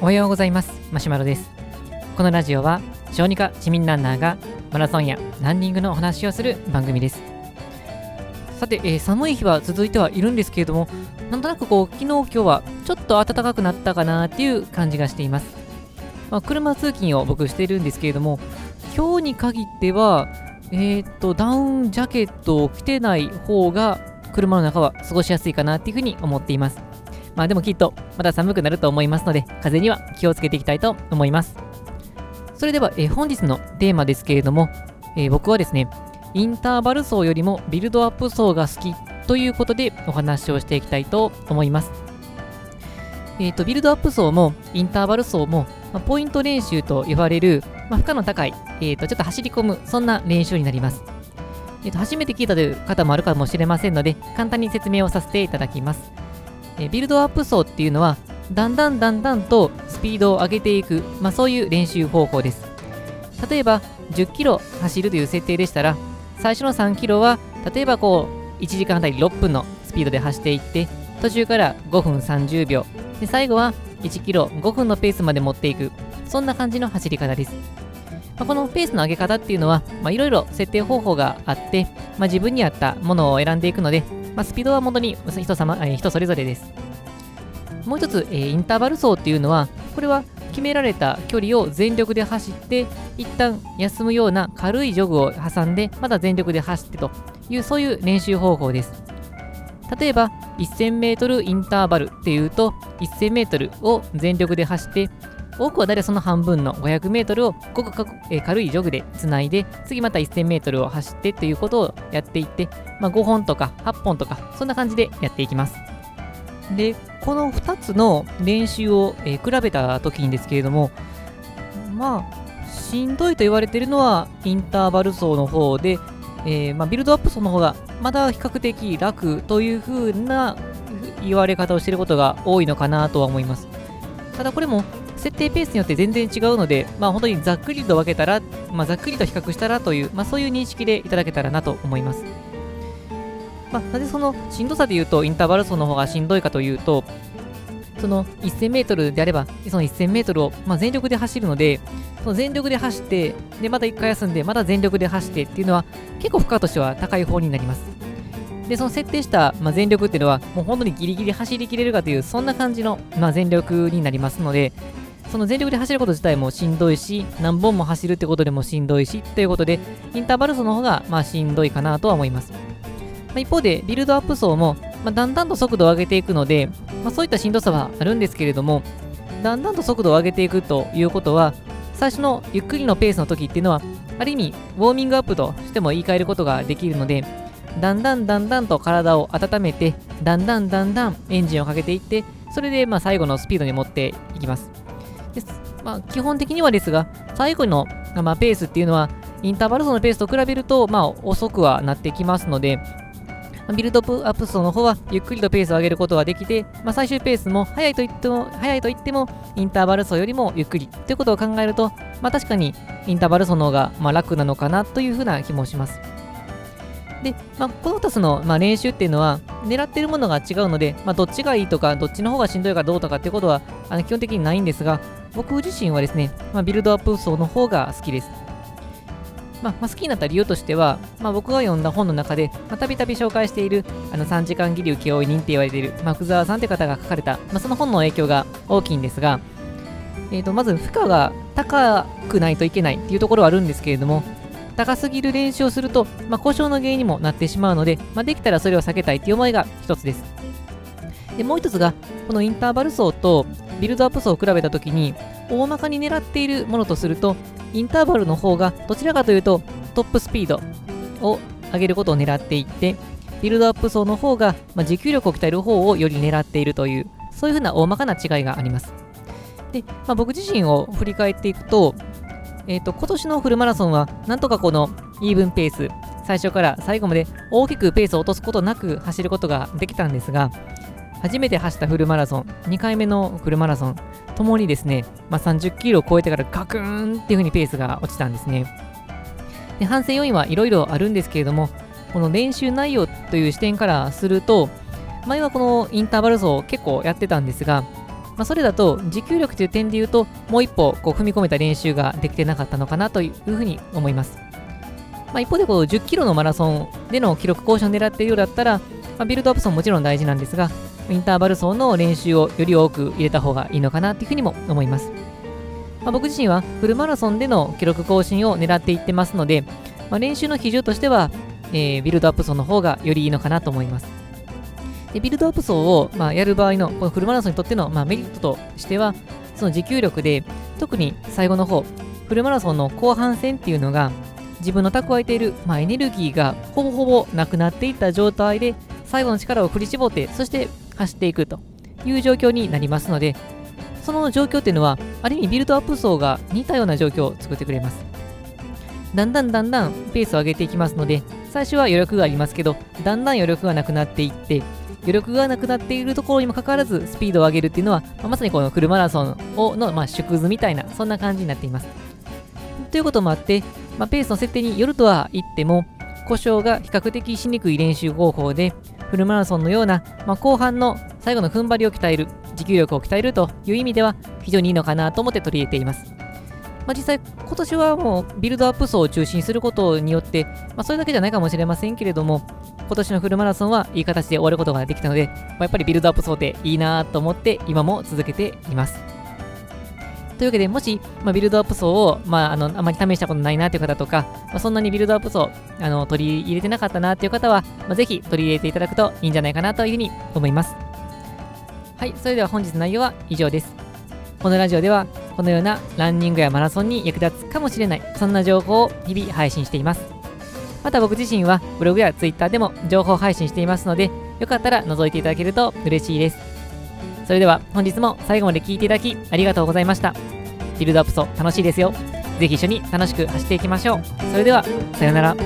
おはようございます。マシュマロです。このラジオは小児科市民ランナーがマラソンやランニングのお話をする番組です。さて、えー、寒い日は続いてはいるんですけれどもなんとなくこう昨日今日はちょっと暖かくなったかなっていう感じがしています、まあ、車通勤を僕しているんですけれども今日に限ってはえー、っとダウンジャケットを着てない方が車の中は過ごしやすいかなっていうふうに思っていますまあでもきっとまた寒くなると思いますので風には気をつけていきたいと思いますそれでは、えー、本日のテーマですけれども、えー、僕はですねインターバル走よりもビルドアップ走が好きということでお話をしていきたいと思います。えっ、ー、と、ビルドアップ走もインターバル走も、まあ、ポイント練習と呼ばれる、まあ、負荷の高い、えっ、ー、と、ちょっと走り込む、そんな練習になります。えっ、ー、と、初めて聞いたという方もあるかもしれませんので、簡単に説明をさせていただきます。えビルドアップ走っていうのは、だんだんだんだんとスピードを上げていく、まあ、そういう練習方法です。例えば、10キロ走るという設定でしたら、最初の3キロは、例えばこう、1時間あたり6分のスピードで走っていって、途中から5分30秒、で最後は1キロ5分のペースまで持っていく、そんな感じの走り方です。まあ、このペースの上げ方っていうのは、いろいろ設定方法があって、まあ、自分に合ったものを選んでいくので、まあ、スピードは本当に人様、え人それぞれです。もう一つ、えー、インターバル走っていうのは、これは決められた距離を全力で走って一旦休むような軽いジョグを挟んでまた全力で走ってというそういう練習方法です例えば 1000m インターバルっていうと 1000m を全力で走って多くは大体その半分の 500m をごく軽いジョグでつないで次また 1000m を走ってということをやっていって、まあ、5本とか8本とかそんな感じでやっていきます。でこの2つの練習を、えー、比べた時にですけれどもまあしんどいと言われているのはインターバル走の方で、えー、まあ、ビルドアップ走の方がまだ比較的楽という風な言われ方をしていることが多いのかなとは思います。ただこれも設定ペースによって全然違うので、まあ、本当にざっくりと分けたら、まあ、ざっくりと比較したらという、まあ、そういう認識でいただけたらなと思います。まあ、なぜそのしんどさで言うとインターバル走の方がしんどいかというと、その 1000m であれば、その 1000m を、まあ、全力で走るので、その全力で走って、で、また1回休んで、また全力で走ってっていうのは、結構負荷としては高い方になります。で、その設定した、まあ、全力っていうのは、もう本当にギリギリ走りきれるかという、そんな感じの、まあ、全力になりますので、その全力で走ること自体もしんどいし、何本も走るってことでもしんどいし、ということで、インターバル走の方が、まあ、しんどいかなとは思います。まあ、一方で、ビルドアップ走も、まあ、だんだんと速度を上げていくので、まあ、そういったしんどさはあるんですけれども、だんだんと速度を上げていくということは、最初のゆっくりのペースの時っていうのは、ある意味、ウォーミングアップとしても言い換えることができるので、だんだんだんだんと体を温めて、だんだんだんだんエンジンをかけていって、それでまあ最後のスピードに持っていきます。ですまあ、基本的にはですが、最後のまあペースっていうのは、インターバル走のペースと比べると、まあ、遅くはなってきますので、ビルドアップ層の方はゆっくりとペースを上げることができて、まあ、最終ペースも速いと言っても、速いと言っても、インターバル走よりもゆっくりということを考えると、まあ、確かにインターバル走の方がまあ楽なのかなというふうな気もします。で、まあ、この2つの、まあ、練習っていうのは、狙ってるものが違うので、まあ、どっちがいいとか、どっちの方がしんどいかどうとかっていうことはあの基本的にないんですが、僕自身はですね、まあ、ビルドアップ層の方が好きです。まあ、まあ、好きになった理由としては、まあ、僕が読んだ本の中で、たびたび紹介しているあの3時間切り請負人って言われている、まあ、福沢さんという方が書かれた、まあ、その本の影響が大きいんですが、えー、とまず負荷が高くないといけないっていうところはあるんですけれども、高すぎる練習をすると、まあ、故障の原因にもなってしまうので、まあ、できたらそれを避けたいという思いが一つです。でもう一つが、このインターバル走とビルドアップ走を比べたときに、大まかに狙っているものとすると、インターバルの方がどちらかというとトップスピードを上げることを狙っていって、ビルドアップ層の方が、まあ、持久力を鍛える方をより狙っているという、そういうふうな大まかな違いがあります。で、まあ、僕自身を振り返っていくと、えっ、ー、と、今年のフルマラソンは、なんとかこのイーブンペース、最初から最後まで大きくペースを落とすことなく走ることができたんですが、初めて走ったフルマラソン、2回目のフルマラソン、ともにですね、まあ、30キロを超えてからガクーンっていう風にペースが落ちたんですね。で反省要因はいろいろあるんですけれども、この練習内容という視点からすると、前はこのインターバル走結構やってたんですが、まあ、それだと持久力という点で言うと、もう一歩こう踏み込めた練習ができてなかったのかなというふうに思います。まあ、一方でこう10キロのマラソンでの記録更新を狙っているようだったら、まあ、ビルドアップ走もちろん大事なんですが、インターバル走の練習をより多く入れた方がいいのかなというふうにも思います。まあ、僕自身はフルマラソンでの記録更新を狙っていってますので、まあ、練習の比重としては、えー、ビルドアップ走の方がよりいいのかなと思います。でビルドアップ走を、まあ、やる場合のこのフルマラソンにとっての、まあ、メリットとしては、その持久力で、特に最後の方、フルマラソンの後半戦っていうのが、自分の蓄えている、まあ、エネルギーがほぼほぼなくなっていった状態で、最後の力を振り絞って、そして走っていくという状況になりますので、その状況っていうのは、ある意味ビルドアップ層が似たような状況を作ってくれます。だんだんだんだんペースを上げていきますので、最初は余力がありますけど、だんだん余力がなくなっていって、余力がなくなっているところにもかかわらずスピードを上げるっていうのは、まあ、まさにこのフルマラソンをの、まあ、縮図みたいな、そんな感じになっています。ということもあって、まあ、ペースの設定によるとは言っても、故障が比較的しにくい練習方法で、フルマラソンのような、まあ、後半の最後の踏ん張りを鍛える、持久力を鍛えるという意味では非常にいいのかなと思って取り入れています。まあ、実際、今年はもうビルドアップ層を中心にすることによって、まあ、それだけじゃないかもしれませんけれども、今年のフルマラソンはいい形で終わることができたので、まあ、やっぱりビルドアップ層っていいなと思って今も続けています。というわけで、もし、まあ、ビルドアップ層を、まあ、あのあまり試したことないなという方とか、まあ、そんなにビルドアップ層あの取り入れてなかったなという方は、まあ、ぜひ取り入れていただくといいんじゃないかなというふうに思います。はい、それでは本日の内容は以上です。このラジオでは、このようなランニングやマラソンに役立つかもしれない、そんな情報を日々配信しています。また僕自身はブログや Twitter でも情報配信していますので、よかったら覗いていただけると嬉しいです。それでは本日も最後まで聴いていただきありがとうございました。ビルドアップソ楽しいですよ。ぜひ一緒に楽しく走っていきましょう。それでは、さようなら。